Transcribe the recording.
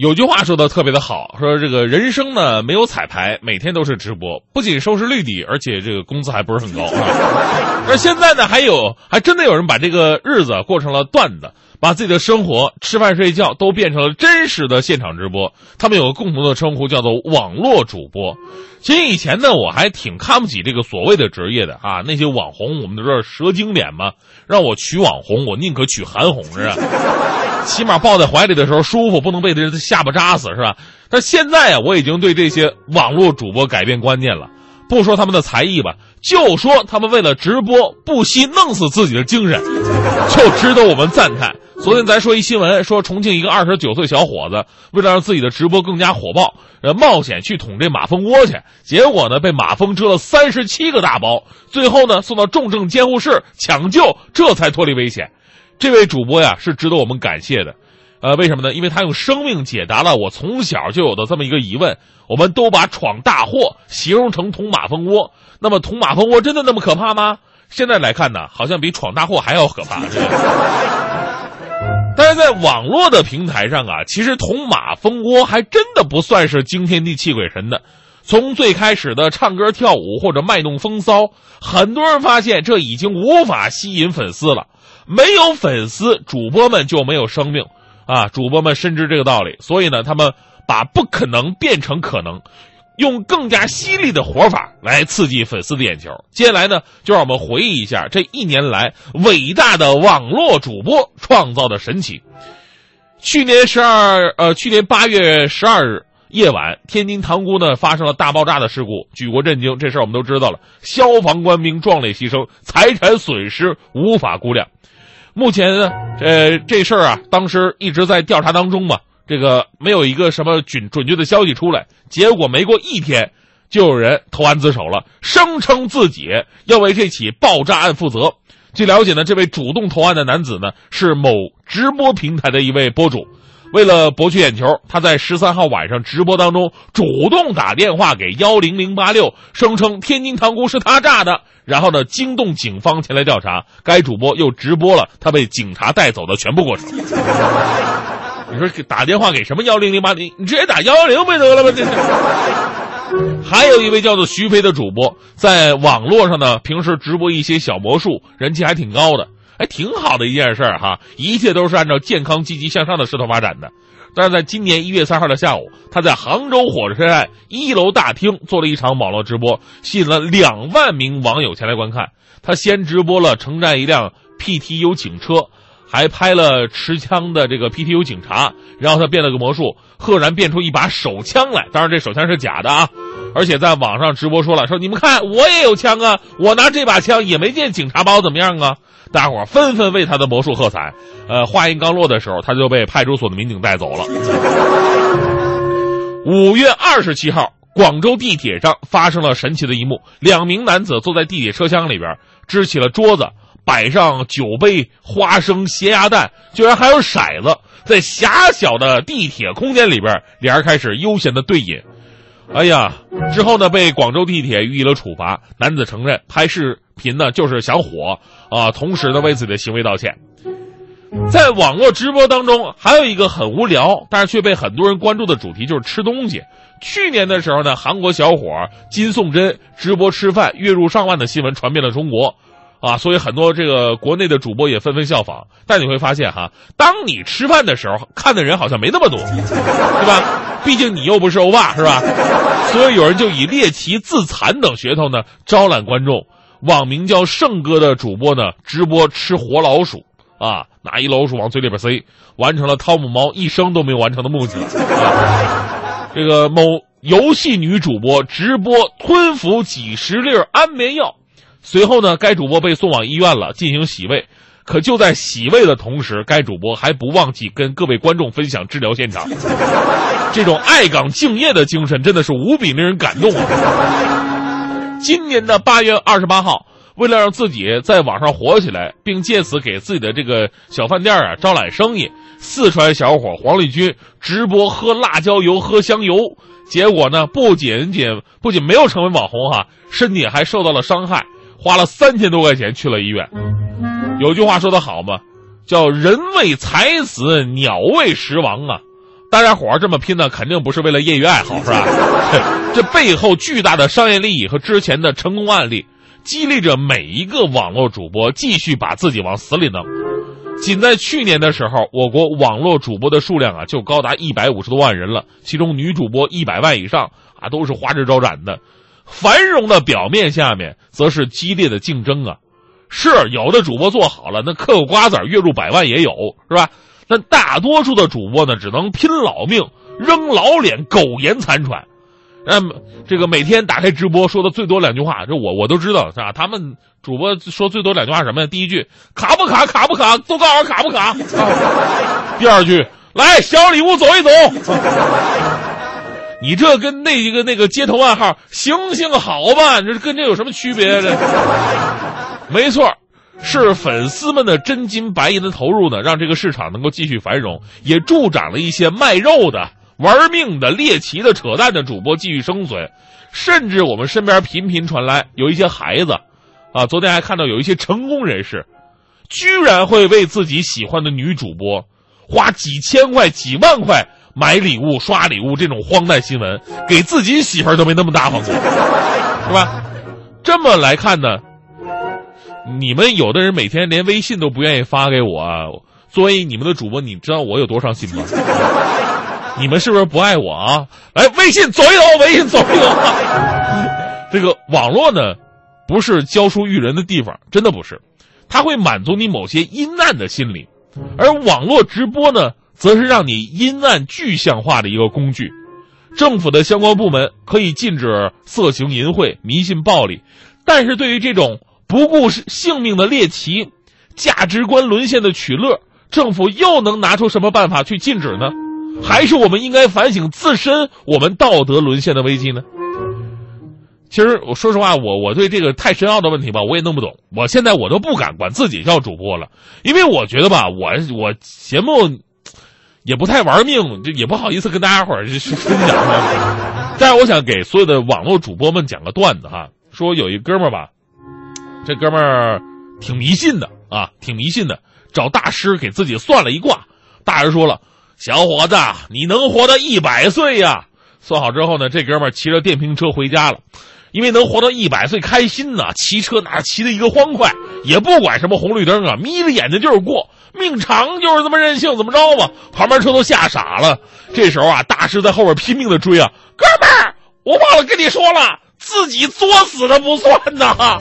有句话说的特别的好，说这个人生呢没有彩排，每天都是直播，不仅收视率低，而且这个工资还不是很高。那现在呢，还有还真的有人把这个日子过成了段子，把自己的生活、吃饭、睡觉都变成了真实的现场直播。他们有个共同的称呼，叫做网络主播。其实以前呢，我还挺看不起这个所谓的职业的啊，那些网红，我们都知道蛇精脸嘛，让我娶网红，我宁可娶韩红是吧？起码抱在怀里的时候舒服，不能被这下巴扎死，是吧？但现在啊，我已经对这些网络主播改变观念了。不说他们的才艺吧，就说他们为了直播不惜弄死自己的精神，就值得我们赞叹。昨天咱说一新闻，说重庆一个二十九岁小伙子为了让自己的直播更加火爆，呃，冒险去捅这马蜂窝去，结果呢被马蜂蛰了三十七个大包，最后呢送到重症监护室抢救，这才脱离危险。这位主播呀是值得我们感谢的，呃，为什么呢？因为他用生命解答了我从小就有的这么一个疑问。我们都把闯大祸形容成捅马蜂窝，那么捅马蜂窝真的那么可怕吗？现在来看呢，好像比闯大祸还要可怕。但是在网络的平台上啊，其实捅马蜂窝还真的不算是惊天地泣鬼神的。从最开始的唱歌跳舞或者卖弄风骚，很多人发现这已经无法吸引粉丝了。没有粉丝，主播们就没有生命啊！主播们深知这个道理，所以呢，他们把不可能变成可能，用更加犀利的活法来刺激粉丝的眼球。接下来呢，就让我们回忆一下这一年来伟大的网络主播创造的神奇。去年十二呃，去年八月十二日夜晚，天津塘沽呢发生了大爆炸的事故，举国震惊。这事儿我们都知道了，消防官兵壮烈牺牲，财产损失无法估量。目前呢，呃，这事儿啊，当时一直在调查当中嘛，这个没有一个什么准准确的消息出来。结果没过一天，就有人投案自首了，声称自己要为这起爆炸案负责。据了解呢，这位主动投案的男子呢，是某直播平台的一位博主。为了博取眼球，他在十三号晚上直播当中主动打电话给幺零零八六，声称天津塘沽是他炸的，然后呢惊动警方前来调查。该主播又直播了他被警察带走的全部过程。你说打电话给什么幺零零八零？你直接打幺幺零不就得了吗？这。还有一位叫做徐飞的主播，在网络上呢，平时直播一些小魔术，人气还挺高的。还挺好的一件事儿哈，一切都是按照健康、积极向上的势头发展的。但是在今年一月三号的下午，他在杭州火车站一楼大厅做了一场网络直播，吸引了两万名网友前来观看。他先直播了乘站一辆 PTU 警车，还拍了持枪的这个 PTU 警察，然后他变了个魔术，赫然变出一把手枪来。当然，这手枪是假的啊。而且在网上直播说了，说你们看我也有枪啊，我拿这把枪也没见警察把我怎么样啊。大伙纷纷为他的魔术喝彩。呃，话音刚落的时候，他就被派出所的民警带走了。五月二十七号，广州地铁上发生了神奇的一幕：两名男子坐在地铁车厢里边，支起了桌子，摆上酒杯、花生、咸鸭蛋，居然还有骰子，在狭小的地铁空间里边，俩人开始悠闲的对饮。哎呀，之后呢，被广州地铁予以了处罚。男子承认拍视频呢就是想火啊，同时呢为自己的行为道歉。在网络直播当中，还有一个很无聊，但是却被很多人关注的主题就是吃东西。去年的时候呢，韩国小伙金颂珍直播吃饭，月入上万的新闻传遍了中国。啊，所以很多这个国内的主播也纷纷效仿，但你会发现哈，当你吃饭的时候，看的人好像没那么多，对吧？毕竟你又不是欧巴，是吧？所以有人就以猎奇、自残等噱头呢，招揽观众。网名叫胜哥的主播呢，直播吃活老鼠，啊，拿一老鼠往嘴里边塞，完成了汤姆猫一生都没有完成的目的。这个某游戏女主播直播吞服几十粒安眠药。随后呢，该主播被送往医院了，进行洗胃。可就在洗胃的同时，该主播还不忘记跟各位观众分享治疗现场。这种爱岗敬业的精神真的是无比令人感动啊！今年的八月二十八号，为了让自己在网上火起来，并借此给自己的这个小饭店啊招揽生意，四川小伙黄立军直播喝辣椒油、喝香油，结果呢，不仅仅不仅没有成为网红哈，身体还受到了伤害。花了三千多块钱去了医院。有句话说得好嘛，叫“人为财死，鸟为食亡”啊。大家伙儿这么拼呢，肯定不是为了业余爱好，是吧？这背后巨大的商业利益和之前的成功案例，激励着每一个网络主播继续把自己往死里弄。仅在去年的时候，我国网络主播的数量啊就高达一百五十多万人了，其中女主播一百万以上啊都是花枝招展的。繁荣的表面下面，则是激烈的竞争啊。是有的主播做好了，那嗑个瓜子月入百万也有，是吧？但大多数的主播呢，只能拼老命、扔老脸、苟延残喘。那么，这个每天打开直播说的最多两句话，这我我都知道，是吧？他们主播说最多两句话什么呀？第一句卡不卡？卡不卡？都告诉我卡不卡？第二句来小礼物走一走。你这跟那一个那个街头暗号“行行好吧”，这跟这有什么区别？这 没错，是粉丝们的真金白银的投入呢，让这个市场能够继续繁荣，也助长了一些卖肉的、玩命的、猎奇的、扯淡的主播继续生存。甚至我们身边频频传来有一些孩子，啊，昨天还看到有一些成功人士，居然会为自己喜欢的女主播花几千块、几万块。买礼物、刷礼物这种荒诞新闻，给自己媳妇儿都没那么大方过，是吧？这么来看呢，你们有的人每天连微信都不愿意发给我，作为你们的主播，你知道我有多伤心吗？你们是不是不爱我啊？来，微信走一走，微信走一走。这个网络呢，不是教书育人的地方，真的不是，它会满足你某些阴暗的心理，而网络直播呢？则是让你阴暗具象化的一个工具，政府的相关部门可以禁止色情淫秽、迷信暴力，但是对于这种不顾性命的猎奇、价值观沦陷的取乐，政府又能拿出什么办法去禁止呢？还是我们应该反省自身我们道德沦陷的危机呢？其实我说实话，我我对这个太深奥的问题吧，我也弄不懂。我现在我都不敢管自己叫主播了，因为我觉得吧，我我节目。也不太玩命，就也不好意思跟大家伙儿 分享。但是我想给所有的网络主播们讲个段子哈，说有一哥们儿吧，这哥们儿挺迷信的啊，挺迷信的，找大师给自己算了一卦。大师说了：“小伙子，你能活到一百岁呀！”算好之后呢，这哥们儿骑着电瓶车回家了，因为能活到一百岁，开心呐，骑车那骑的一个欢快，也不管什么红绿灯啊，眯着眼睛就是过。命长就是这么任性，怎么着吧？旁边车都吓傻了。这时候啊，大师在后边拼命的追啊，哥们儿，我忘了跟你说了，自己作死的不算呐。